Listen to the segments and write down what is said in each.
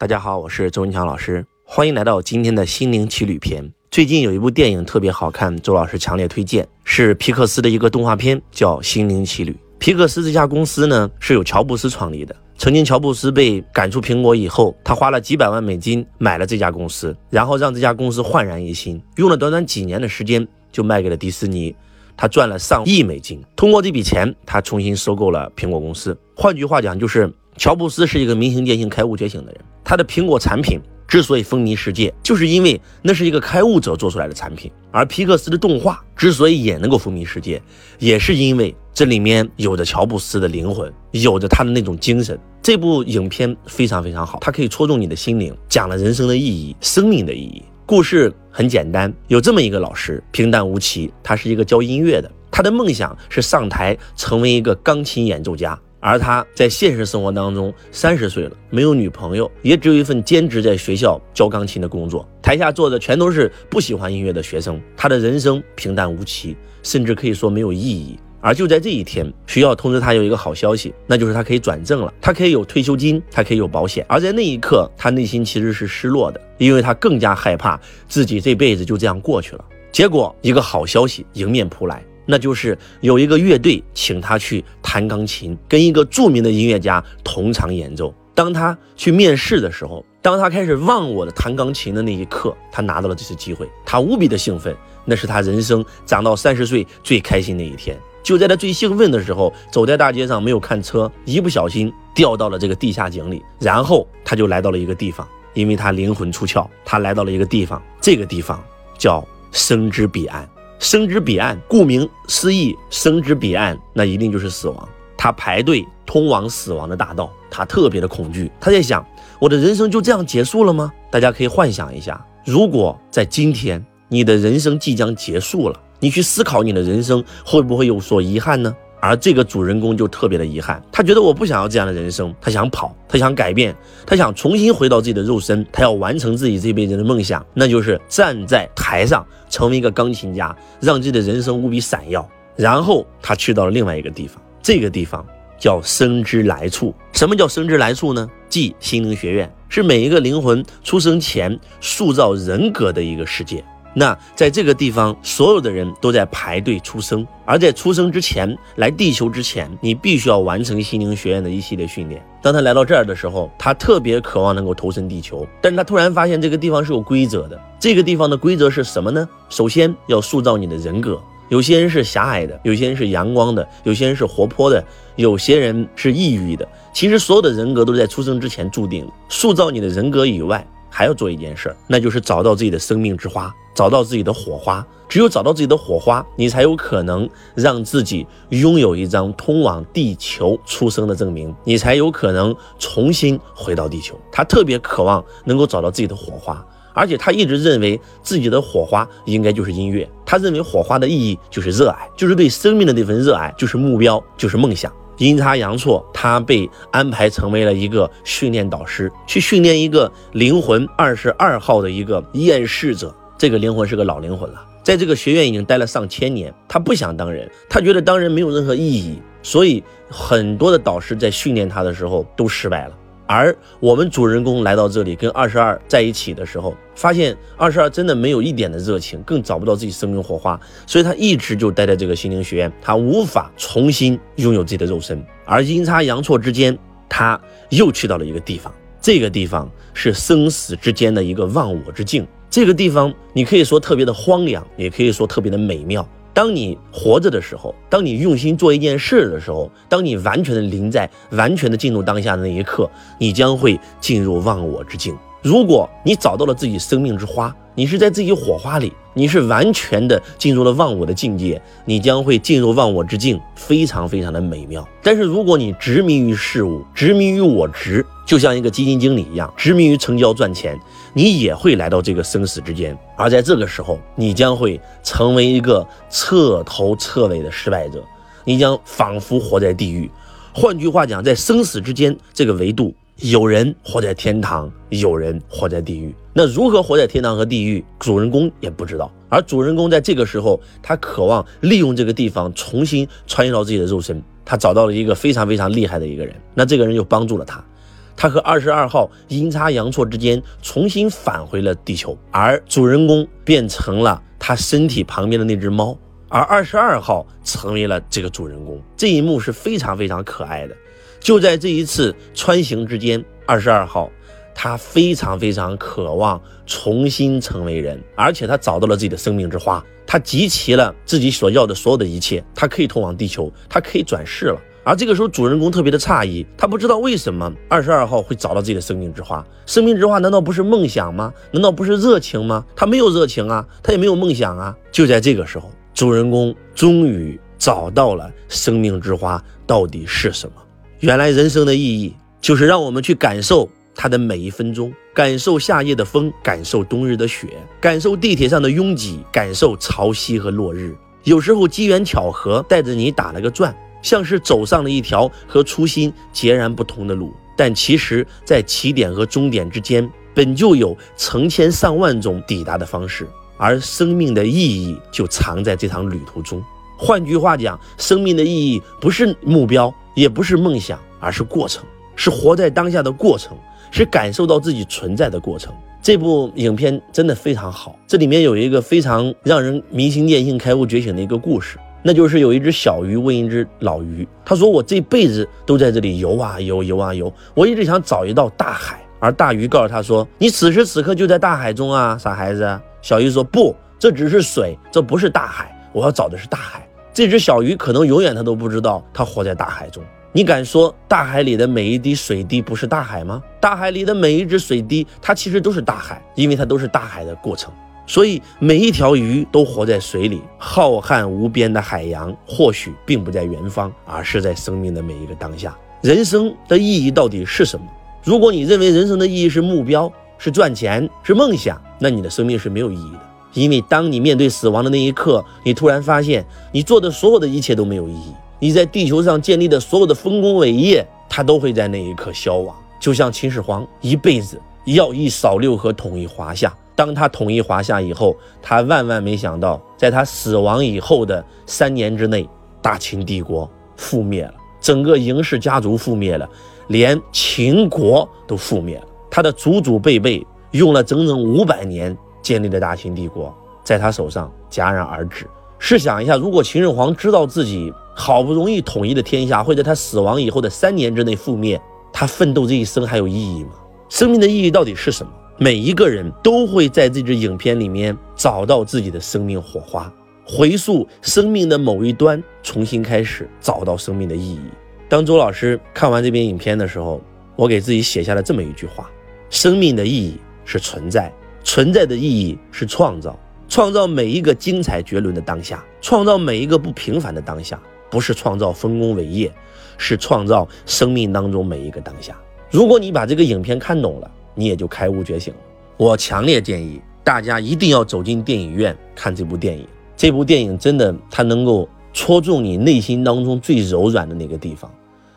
大家好，我是周文强老师，欢迎来到今天的心灵奇旅篇。最近有一部电影特别好看，周老师强烈推荐，是皮克斯的一个动画片，叫《心灵奇旅》。皮克斯这家公司呢是由乔布斯创立的。曾经乔布斯被赶出苹果以后，他花了几百万美金买了这家公司，然后让这家公司焕然一新，用了短短几年的时间就卖给了迪士尼，他赚了上亿美金。通过这笔钱，他重新收购了苹果公司。换句话讲，就是乔布斯是一个明星典型、开悟觉醒的人。他的苹果产品之所以风靡世界，就是因为那是一个开悟者做出来的产品；而皮克斯的动画之所以也能够风靡世界，也是因为这里面有着乔布斯的灵魂，有着他的那种精神。这部影片非常非常好，它可以戳中你的心灵，讲了人生的意义、生命的意义。故事很简单，有这么一个老师，平淡无奇，他是一个教音乐的，他的梦想是上台成为一个钢琴演奏家。而他在现实生活当中，三十岁了，没有女朋友，也只有一份兼职在学校教钢琴的工作。台下坐的全都是不喜欢音乐的学生，他的人生平淡无奇，甚至可以说没有意义。而就在这一天，学校通知他有一个好消息，那就是他可以转正了，他可以有退休金，他可以有保险。而在那一刻，他内心其实是失落的，因为他更加害怕自己这辈子就这样过去了。结果，一个好消息迎面扑来。那就是有一个乐队请他去弹钢琴，跟一个著名的音乐家同场演奏。当他去面试的时候，当他开始忘我的弹钢琴的那一刻，他拿到了这次机会，他无比的兴奋，那是他人生长到三十岁最开心的一天。就在他最兴奋的时候，走在大街上没有看车，一不小心掉到了这个地下井里，然后他就来到了一个地方，因为他灵魂出窍，他来到了一个地方，这个地方叫生之彼岸。生之彼岸，顾名思义，生之彼岸，那一定就是死亡。他排队通往死亡的大道，他特别的恐惧。他在想：我的人生就这样结束了吗？大家可以幻想一下，如果在今天，你的人生即将结束了，你去思考你的人生会不会有所遗憾呢？而这个主人公就特别的遗憾，他觉得我不想要这样的人生，他想跑，他想改变，他想重新回到自己的肉身，他要完成自己这辈子的梦想，那就是站在台上成为一个钢琴家，让自己的人生无比闪耀。然后他去到了另外一个地方，这个地方叫生之来处。什么叫生之来处呢？即心灵学院，是每一个灵魂出生前塑造人格的一个世界。那在这个地方，所有的人都在排队出生，而在出生之前，来地球之前，你必须要完成心灵学院的一系列训练。当他来到这儿的时候，他特别渴望能够投身地球，但是他突然发现这个地方是有规则的。这个地方的规则是什么呢？首先要塑造你的人格，有些人是狭隘的，有些人是阳光的，有些人是活泼的，有些人是抑郁的。其实所有的人格都是在出生之前注定的。塑造你的人格以外，还要做一件事儿，那就是找到自己的生命之花。找到自己的火花，只有找到自己的火花，你才有可能让自己拥有一张通往地球出生的证明，你才有可能重新回到地球。他特别渴望能够找到自己的火花，而且他一直认为自己的火花应该就是音乐。他认为火花的意义就是热爱，就是对生命的那份热爱，就是目标，就是梦想。阴差阳错，他被安排成为了一个训练导师，去训练一个灵魂二十二号的一个厌世者。这个灵魂是个老灵魂了，在这个学院已经待了上千年。他不想当人，他觉得当人没有任何意义，所以很多的导师在训练他的时候都失败了。而我们主人公来到这里跟二十二在一起的时候，发现二十二真的没有一点的热情，更找不到自己生命火花，所以他一直就待在这个心灵学院，他无法重新拥有自己的肉身。而阴差阳错之间，他又去到了一个地方，这个地方是生死之间的一个忘我之境。这个地方，你可以说特别的荒凉，也可以说特别的美妙。当你活着的时候，当你用心做一件事的时候，当你完全的临在、完全的进入当下的那一刻，你将会进入忘我之境。如果你找到了自己生命之花，你是在自己火花里，你是完全的进入了忘我的境界，你将会进入忘我之境，非常非常的美妙。但是如果你执迷于事物，执迷于我执，就像一个基金经理一样，执迷于成交赚钱，你也会来到这个生死之间。而在这个时候，你将会成为一个彻头彻尾的失败者，你将仿佛活在地狱。换句话讲，在生死之间这个维度，有人活在天堂，有人活在地狱。那如何活在天堂和地狱，主人公也不知道。而主人公在这个时候，他渴望利用这个地方重新穿越到自己的肉身。他找到了一个非常非常厉害的一个人，那这个人就帮助了他。他和二十二号阴差阳错之间重新返回了地球，而主人公变成了他身体旁边的那只猫，而二十二号成为了这个主人公。这一幕是非常非常可爱的。就在这一次穿行之间，二十二号他非常非常渴望重新成为人，而且他找到了自己的生命之花，他集齐了自己所要的所有的一切，他可以通往地球，他可以转世了。而这个时候，主人公特别的诧异，他不知道为什么二十二号会找到自己的生命之花。生命之花难道不是梦想吗？难道不是热情吗？他没有热情啊，他也没有梦想啊。就在这个时候，主人公终于找到了生命之花到底是什么。原来人生的意义就是让我们去感受它的每一分钟，感受夏夜的风，感受冬日的雪，感受地铁上的拥挤，感受潮汐和落日。有时候机缘巧合带着你打了个转，像是走上了一条和初心截然不同的路。但其实，在起点和终点之间，本就有成千上万种抵达的方式，而生命的意义就藏在这场旅途中。换句话讲，生命的意义不是目标。也不是梦想，而是过程，是活在当下的过程，是感受到自己存在的过程。这部影片真的非常好，这里面有一个非常让人明心见性、开悟觉醒的一个故事，那就是有一只小鱼问一只老鱼，他说：“我这辈子都在这里游啊游，游啊游，我一直想找一道大海。”而大鱼告诉他说：“你此时此刻就在大海中啊，傻孩子。”小鱼说：“不，这只是水，这不是大海，我要找的是大海。”这只小鱼可能永远它都不知道，它活在大海中。你敢说大海里的每一滴水滴不是大海吗？大海里的每一只水滴，它其实都是大海，因为它都是大海的过程。所以每一条鱼都活在水里，浩瀚无边的海洋或许并不在远方，而是在生命的每一个当下。人生的意义到底是什么？如果你认为人生的意义是目标、是赚钱、是梦想，那你的生命是没有意义的。因为当你面对死亡的那一刻，你突然发现你做的所有的一切都没有意义。你在地球上建立的所有的丰功伟业，它都会在那一刻消亡。就像秦始皇一辈子要一扫六合，统一华夏。当他统一华夏以后，他万万没想到，在他死亡以后的三年之内，大秦帝国覆灭了，整个嬴氏家族覆灭了，连秦国都覆灭了。他的祖祖辈辈用了整整五百年。建立的大秦帝国在他手上戛然而止。试想一下，如果秦始皇知道自己好不容易统一的天下会在他死亡以后的三年之内覆灭，他奋斗这一生还有意义吗？生命的意义到底是什么？每一个人都会在这支影片里面找到自己的生命火花，回溯生命的某一端，重新开始，找到生命的意义。当周老师看完这篇影片的时候，我给自己写下了这么一句话：生命的意义是存在。存在的意义是创造，创造每一个精彩绝伦的当下，创造每一个不平凡的当下，不是创造丰功伟业，是创造生命当中每一个当下。如果你把这个影片看懂了，你也就开悟觉醒了。我强烈建议大家一定要走进电影院看这部电影。这部电影真的，它能够戳中你内心当中最柔软的那个地方。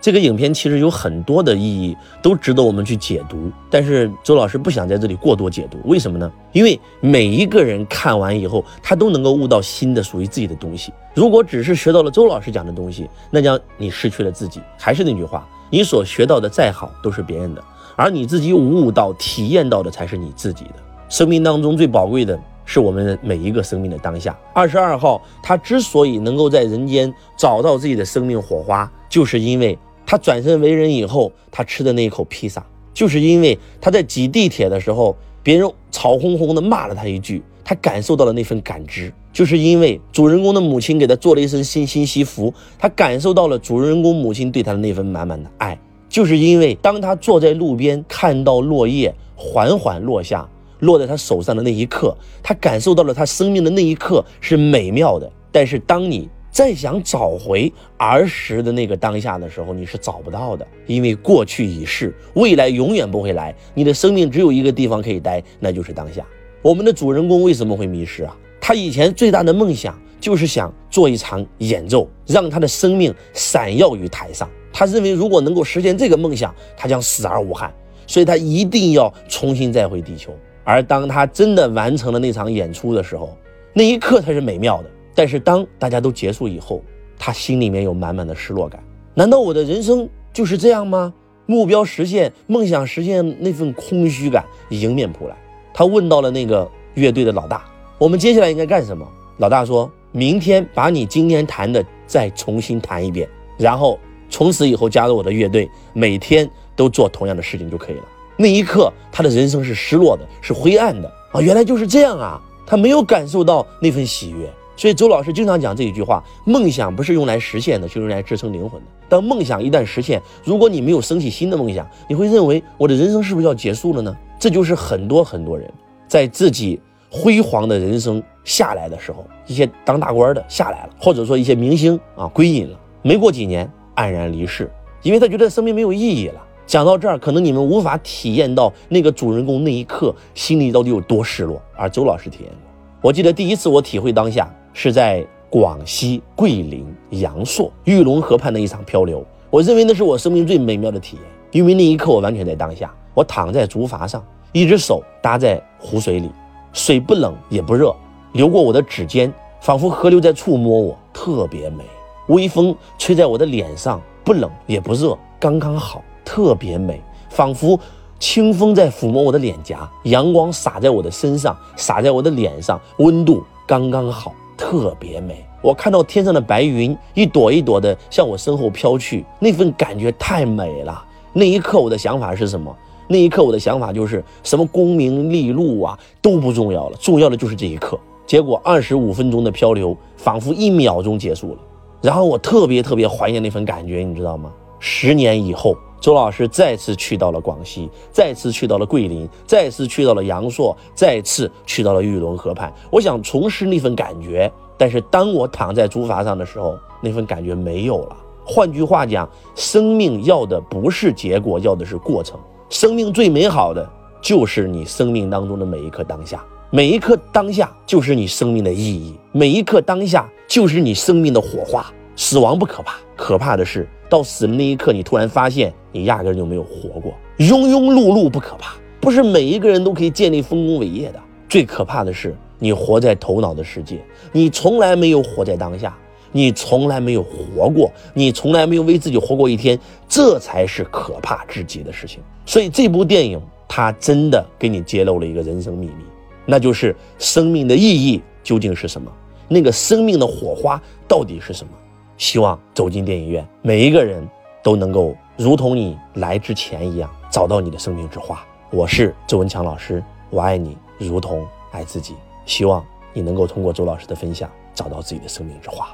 这个影片其实有很多的意义，都值得我们去解读。但是周老师不想在这里过多解读，为什么呢？因为每一个人看完以后，他都能够悟到新的属于自己的东西。如果只是学到了周老师讲的东西，那将你失去了自己。还是那句话，你所学到的再好，都是别人的，而你自己悟到、体验到的才是你自己的。生命当中最宝贵的是我们每一个生命的当下。二十二号他之所以能够在人间找到自己的生命火花，就是因为。他转身为人以后，他吃的那一口披萨，就是因为他在挤地铁的时候，别人吵哄哄的骂了他一句，他感受到了那份感知；就是因为主人公的母亲给他做了一身新新西服，他感受到了主人公母亲对他的那份满满的爱；就是因为当他坐在路边看到落叶缓缓落下，落在他手上的那一刻，他感受到了他生命的那一刻是美妙的。但是当你再想找回儿时的那个当下的时候，你是找不到的，因为过去已逝，未来永远不会来。你的生命只有一个地方可以待，那就是当下。我们的主人公为什么会迷失啊？他以前最大的梦想就是想做一场演奏，让他的生命闪耀于台上。他认为如果能够实现这个梦想，他将死而无憾，所以他一定要重新再回地球。而当他真的完成了那场演出的时候，那一刻才是美妙的。但是当大家都结束以后，他心里面有满满的失落感。难道我的人生就是这样吗？目标实现、梦想实现那份空虚感迎面扑来。他问到了那个乐队的老大：“我们接下来应该干什么？”老大说：“明天把你今天弹的再重新弹一遍，然后从此以后加入我的乐队，每天都做同样的事情就可以了。”那一刻，他的人生是失落的，是灰暗的啊！原来就是这样啊！他没有感受到那份喜悦。所以周老师经常讲这一句话：梦想不是用来实现的，是用来支撑灵魂的。当梦想一旦实现，如果你没有升起新的梦想，你会认为我的人生是不是要结束了呢？这就是很多很多人在自己辉煌的人生下来的时候，一些当大官的下来了，或者说一些明星啊归隐了，没过几年黯然离世，因为他觉得生命没有意义了。讲到这儿，可能你们无法体验到那个主人公那一刻心里到底有多失落，而周老师体验过。我记得第一次我体会当下是在广西桂林阳朔玉龙河畔的一场漂流，我认为那是我生命最美妙的体验，因为那一刻我完全在当下。我躺在竹筏上，一只手搭在湖水里，水不冷也不热，流过我的指尖，仿佛河流在触摸我，特别美。微风吹在我的脸上，不冷也不热，刚刚好。特别美，仿佛清风在抚摸我的脸颊，阳光洒在我的身上，洒在我的脸上，温度刚刚好，特别美。我看到天上的白云一朵一朵的向我身后飘去，那份感觉太美了。那一刻我的想法是什么？那一刻我的想法就是什么功名利禄啊都不重要了，重要的就是这一刻。结果二十五分钟的漂流仿佛一秒钟结束了，然后我特别特别怀念那份感觉，你知道吗？十年以后。周老师再次去到了广西，再次去到了桂林，再次去到了阳朔，再次去到了玉龙河畔。我想重拾那份感觉，但是当我躺在竹筏上的时候，那份感觉没有了。换句话讲，生命要的不是结果，要的是过程。生命最美好的就是你生命当中的每一刻当下，每一刻当下就是你生命的意义，每一刻当下就是你生命的火花。死亡不可怕，可怕的是到死的那一刻，你突然发现你压根就没有活过。庸庸碌碌不可怕，不是每一个人都可以建立丰功伟业的。最可怕的是你活在头脑的世界，你从来没有活在当下，你从来没有活过，你从来没有为自己活过一天，这才是可怕至极的事情。所以这部电影它真的给你揭露了一个人生秘密，那就是生命的意义究竟是什么？那个生命的火花到底是什么？希望走进电影院，每一个人都能够如同你来之前一样，找到你的生命之花。我是周文强老师，我爱你如同爱自己。希望你能够通过周老师的分享，找到自己的生命之花。